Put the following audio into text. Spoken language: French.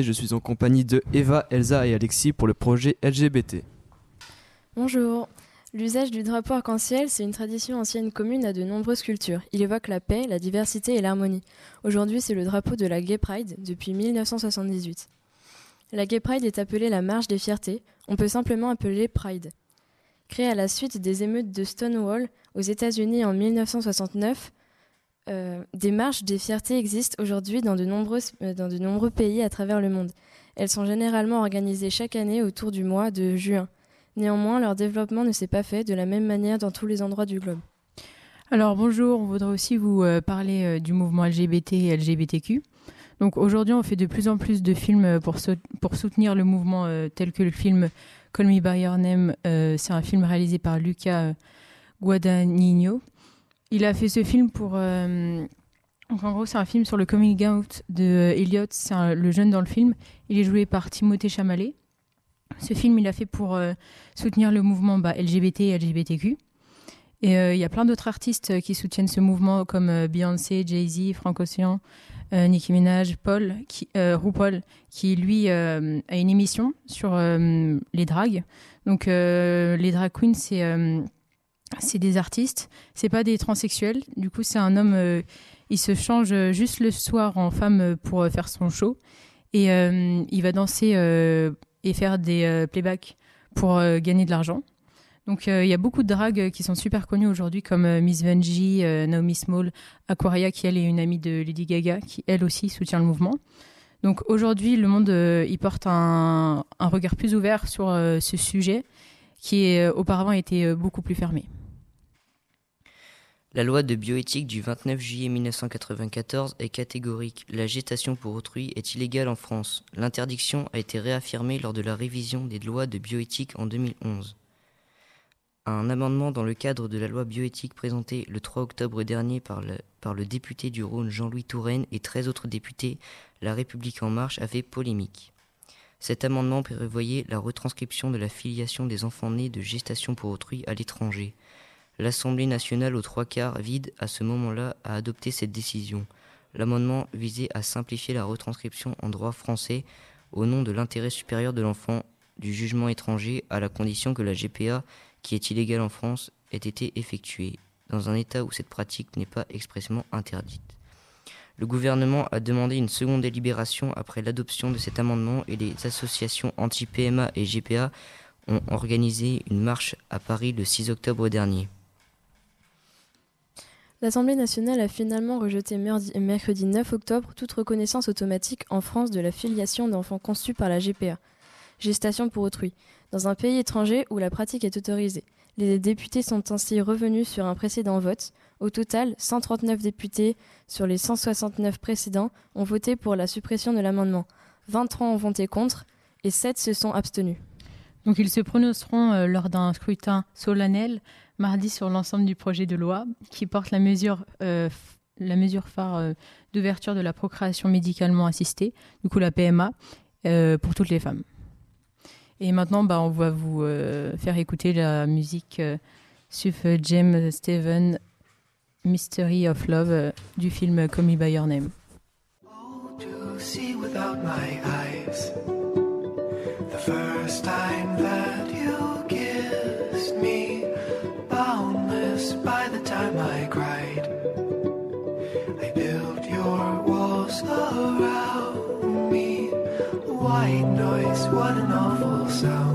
Je suis en compagnie de Eva, Elsa et Alexis pour le projet LGBT. Bonjour. L'usage du drapeau arc-en-ciel, c'est une tradition ancienne commune à de nombreuses cultures. Il évoque la paix, la diversité et l'harmonie. Aujourd'hui, c'est le drapeau de la Gay Pride depuis 1978. La Gay Pride est appelée la marche des fiertés. On peut simplement appeler Pride. Créée à la suite des émeutes de Stonewall aux États-Unis en 1969, euh, des marches des fiertés existent aujourd'hui dans, de euh, dans de nombreux pays à travers le monde. Elles sont généralement organisées chaque année autour du mois de juin. Néanmoins, leur développement ne s'est pas fait de la même manière dans tous les endroits du globe. Alors bonjour, on voudrait aussi vous euh, parler du mouvement LGBT et LGBTQ. Donc aujourd'hui, on fait de plus en plus de films pour, soutenir le mouvement tel que le film Call Me By Your Name. c'est un film réalisé par Luca Guadagnino. Il a fait ce film pour... donc en gros, c'est un film sur le coming out de Elliot, c'est le jeune dans le film. Il est joué par Timothée Chamalet. Ce film, il a fait pour euh, soutenir le mouvement bah, LGBT et LGBTQ. Et euh, il y a plein d'autres artistes euh, qui soutiennent ce mouvement, comme Beyoncé, Jay-Z, Frank Ocean, Nicki Minaj, Paul, RuPaul, qui lui a une émission sur les dragues. Donc les drag queens, c'est c'est des artistes, c'est pas des transsexuels. Du coup, c'est un homme, il se change juste le soir en femme pour faire son show et il va danser et faire des euh, playbacks pour euh, gagner de l'argent. Donc euh, il y a beaucoup de dragues qui sont super connues aujourd'hui comme Miss Venji, Naomi Small, Aquaria qui elle est une amie de Lady Gaga qui elle aussi soutient le mouvement. Donc aujourd'hui le monde il porte un, un, regard plus ouvert sur ce sujet qui est, auparavant était beaucoup plus fermé. La loi de bioéthique du 29 juillet 1994 est catégorique. La gestation pour autrui est illégale en France. L'interdiction a été réaffirmée lors de la révision des lois de bioéthique en 2011. Un amendement dans le cadre de la loi bioéthique présenté le 3 octobre dernier par le, député du Rhône Jean-Louis Touraine et 13 autres députés, La République en marche a fait polémique. Cet amendement prévoyait la retranscription de la filiation des enfants nés de gestation pour autrui à l'étranger. L'Assemblée nationale aux trois quarts vide à ce moment-là a adopté cette décision. L'amendement visait à simplifier la retranscription en droit français au nom de l'intérêt supérieur de l'enfant du jugement étranger à la condition que la GPA, qui est illégale en France, ait été effectuée, dans un état où cette pratique n'est pas expressément interdite. Le gouvernement a demandé une seconde délibération après l'adoption de cet amendement et les associations anti-PMA et GPA ont organisé une marche à Paris le 6 octobre dernier. L'Assemblée nationale a finalement rejeté mercredi 9 octobre toute reconnaissance automatique en France de la filiation d'enfants conçus par la GPA, gestation pour autrui, dans un pays étranger où la pratique est autorisée. Les députés sont ainsi revenus sur un précédent vote. Au total, 139 députés sur les 169 précédents ont voté pour la suppression de l'amendement. 23 ont voté contre et 7 se sont abstenus. Donc ils se prononceront euh, lors d'un scrutin solennel mardi sur l'ensemble du projet de loi qui porte la mesure, euh, la mesure phare euh, d'ouverture de la procréation médicalement assistée, du coup la PMA, pour toutes les femmes. Et maintenant, bah, on va vous faire écouter la musique Suf James Steven Mystery of Love du film Call Me By Your Name. Walls around me, white noise, what an awful sound.